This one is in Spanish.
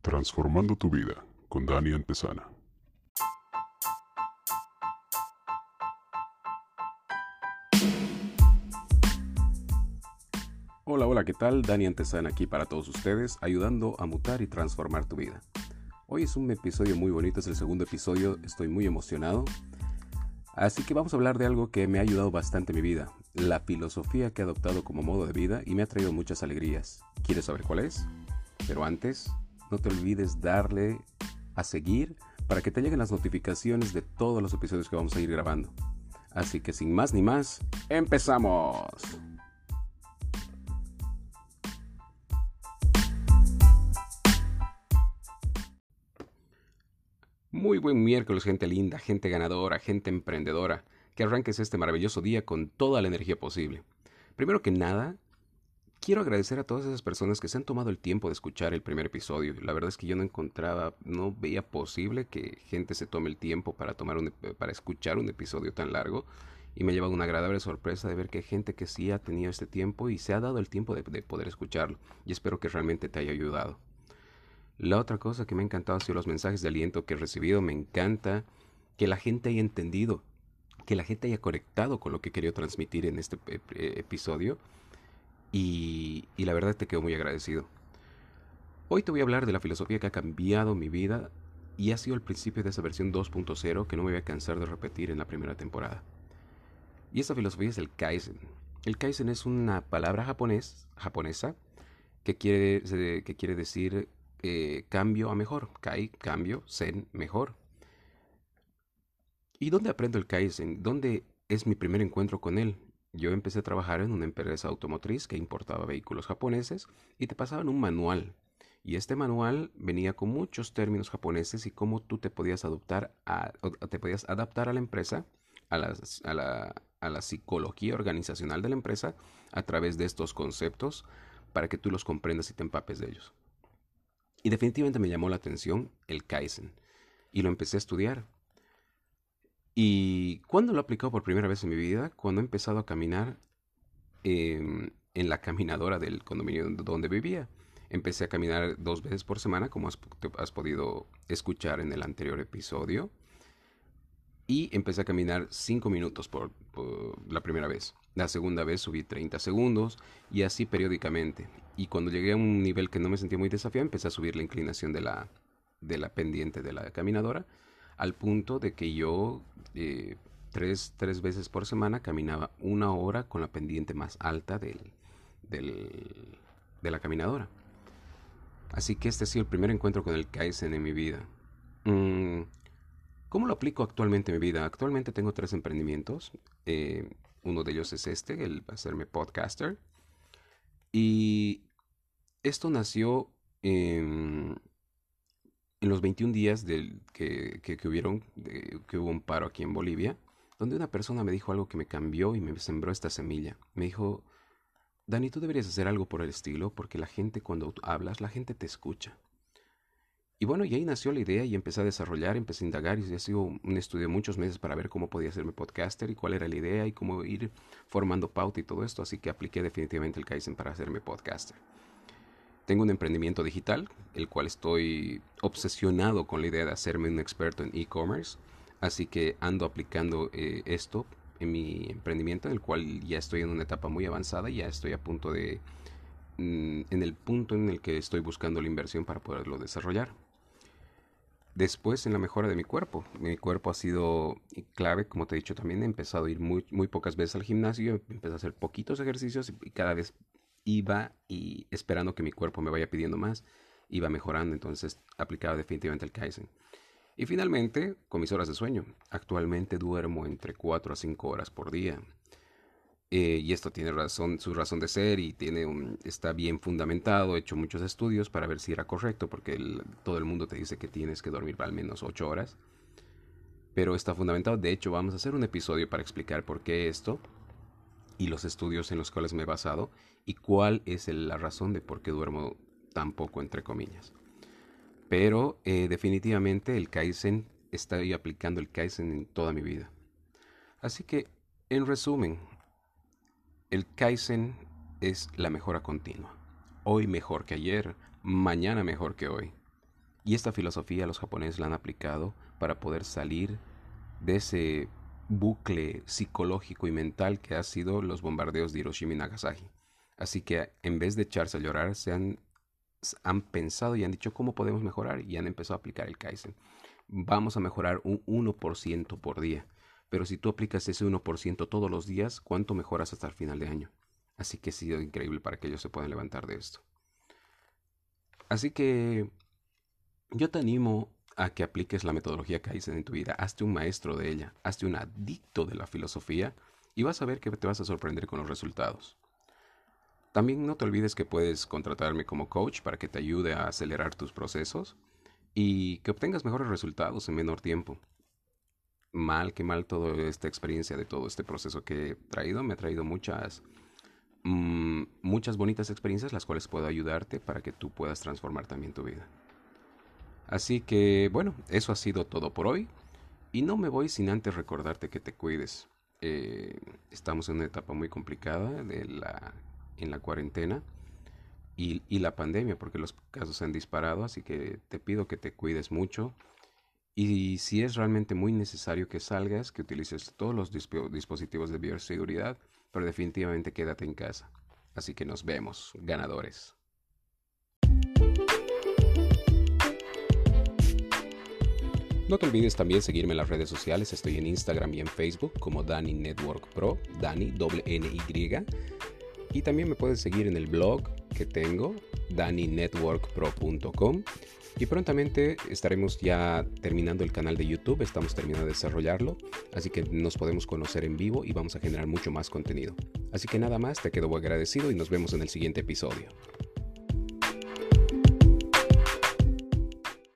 Transformando tu vida con Dani Antesana. Hola, hola, ¿qué tal? Dani Antesana aquí para todos ustedes, ayudando a mutar y transformar tu vida. Hoy es un episodio muy bonito, es el segundo episodio, estoy muy emocionado. Así que vamos a hablar de algo que me ha ayudado bastante en mi vida, la filosofía que he adoptado como modo de vida y me ha traído muchas alegrías. ¿Quieres saber cuál es? Pero antes, no te olvides darle a seguir para que te lleguen las notificaciones de todos los episodios que vamos a ir grabando. Así que sin más ni más, empezamos. Muy buen miércoles, gente linda, gente ganadora, gente emprendedora. Que arranques este maravilloso día con toda la energía posible. Primero que nada, quiero agradecer a todas esas personas que se han tomado el tiempo de escuchar el primer episodio. La verdad es que yo no encontraba, no veía posible que gente se tome el tiempo para, tomar un, para escuchar un episodio tan largo. Y me ha llevado una agradable sorpresa de ver que hay gente que sí ha tenido este tiempo y se ha dado el tiempo de, de poder escucharlo. Y espero que realmente te haya ayudado. La otra cosa que me ha encantado ha sido los mensajes de aliento que he recibido. Me encanta que la gente haya entendido, que la gente haya conectado con lo que quería transmitir en este episodio y, la verdad te quedo muy agradecido. Hoy te voy a hablar de la filosofía que ha cambiado mi vida y ha sido el principio de esa versión 2.0 que no me voy a cansar de repetir en la primera temporada. Y esa filosofía es el Kaizen. El Kaizen es una palabra japonés, japonesa que quiere decir eh, cambio a mejor. Kai, cambio, Zen, mejor. ¿Y dónde aprendo el Kaizen? ¿Dónde es mi primer encuentro con él? Yo empecé a trabajar en una empresa automotriz que importaba vehículos japoneses y te pasaban un manual. Y este manual venía con muchos términos japoneses y cómo tú te podías adoptar a, te podías adaptar a la empresa, a a, la, a la psicología organizacional de la empresa a través de estos conceptos para que tú los comprendas y te empapes de ellos. Y definitivamente me llamó la atención el Kaizen y lo empecé a estudiar. ¿Y cuándo lo he aplicado por primera vez en mi vida? Cuando he empezado a caminar em, en la caminadora del condominio donde vivía. Empecé a caminar dos veces por semana, como has, has podido escuchar en el anterior episodio. Y empecé a caminar cinco minutos por, la primera vez. La segunda vez subí 30 segundos y así periódicamente. Y cuando llegué a un nivel que no me sentía muy desafiado, empecé a subir la inclinación de la, de la pendiente de la caminadora al punto de que yo eh, tres, tres, veces por semana caminaba una hora con la pendiente más alta del, del, de la caminadora. Así que este ha sido el primer encuentro con el Kaizen en mi vida. Mm, ¿Cómo lo aplico actualmente en mi vida? Actualmente tengo tres emprendimientos. Eh, uno de ellos es este, el hacerme podcaster. Y esto nació en los 21 días del, que, que, hubieron, que hubo un paro aquí en Bolivia, donde una persona me dijo algo que me cambió y me sembró esta semilla. Me dijo, Dani, tú deberías hacer algo por el estilo, porque la gente cuando hablas, la gente te escucha. Y bueno, y ahí nació la idea y empecé a desarrollar, empecé a indagar y ha sido un estudio de muchos meses para ver cómo podía hacerme podcaster y cuál era la idea y cómo ir formando pauta y todo esto, así que apliqué definitivamente el Kaizen para hacerme podcaster. Tengo un emprendimiento digital, el cual estoy obsesionado con la idea de hacerme un experto en e-commerce. Así que ando aplicando eh, esto en mi emprendimiento, en el cual ya estoy en una etapa muy avanzada, ya estoy a punto de, mm, en el punto en el que estoy buscando la inversión para poderlo desarrollar. Después en la mejora de mi cuerpo. Mi cuerpo ha sido clave, como te he dicho también, he empezado a ir muy, muy pocas veces al gimnasio, empecé a hacer poquitos ejercicios y cada vez iba y esperando que mi cuerpo me vaya pidiendo más, iba mejorando, entonces aplicaba definitivamente el Kaizen. Y finalmente, con mis horas de sueño. Actualmente duermo entre 4 a 5 horas por día. Eh, y esto tiene razón, su razón de ser y tiene está bien fundamentado. He hecho muchos estudios para ver si era correcto, porque todo el mundo te dice que tienes que dormir al menos 8 horas. Pero está fundamentado. De hecho, vamos a hacer un episodio para explicar por qué esto y los estudios en los cuales me he basado y cuál es la razón de por qué duermo tan poco, entre comillas. Pero eh, definitivamente el Kaizen, estoy aplicando el Kaizen en toda mi vida. Así que, en resumen, el Kaizen es la mejora continua. Hoy mejor que ayer, mañana mejor que hoy. Y esta filosofía los japoneses la han aplicado para poder salir de ese bucle psicológico y mental que ha sido los bombardeos de Hiroshima y Nagasaki. Así que en vez de echarse a llorar, se han, han pensado y han dicho cómo podemos mejorar y han empezado a aplicar el Kaizen. Vamos a mejorar un 1% por día. Pero si tú aplicas ese 1% todos los días, ¿cuánto mejoras hasta el final de año? Así que ha sido increíble para que ellos se puedan levantar de esto. Así que yo te animo a que apliques la metodología Kaizen en tu vida. Hazte un maestro de ella, hazte un adicto de la filosofía y vas a ver que te vas a sorprender con los resultados. También no te olvides que puedes contratarme como coach para que te ayude a acelerar tus procesos y que obtengas mejores resultados en menor tiempo. Mal que mal toda esta experiencia de todo este proceso que he traído, me ha traído muchas, mm, muchas bonitas experiencias las cuales puedo ayudarte para que tú puedas transformar también tu vida. Así que bueno, eso ha sido todo por hoy. Y no me voy sin antes recordarte que te cuides. Eh, estamos en una etapa muy complicada de la, en la cuarentena y, y, la pandemia, porque los casos se han disparado, así que te pido que te cuides mucho. Y si es realmente muy necesario que salgas, que utilices todos los dispositivos de bioseguridad, pero definitivamente quédate en casa. Así que nos vemos, ganadores. No te olvides también seguirme en las redes sociales. Estoy en Instagram y en Facebook como Dani Network Pro, Dani N Y. Y también me puedes seguir en el blog que tengo, daninetworkpro.com. Y prontamente estaremos ya terminando el canal de YouTube, estamos terminando de desarrollarlo, así que nos podemos conocer en vivo y vamos a generar mucho más contenido. Así que nada más, te quedo agradecido y nos vemos en el siguiente episodio.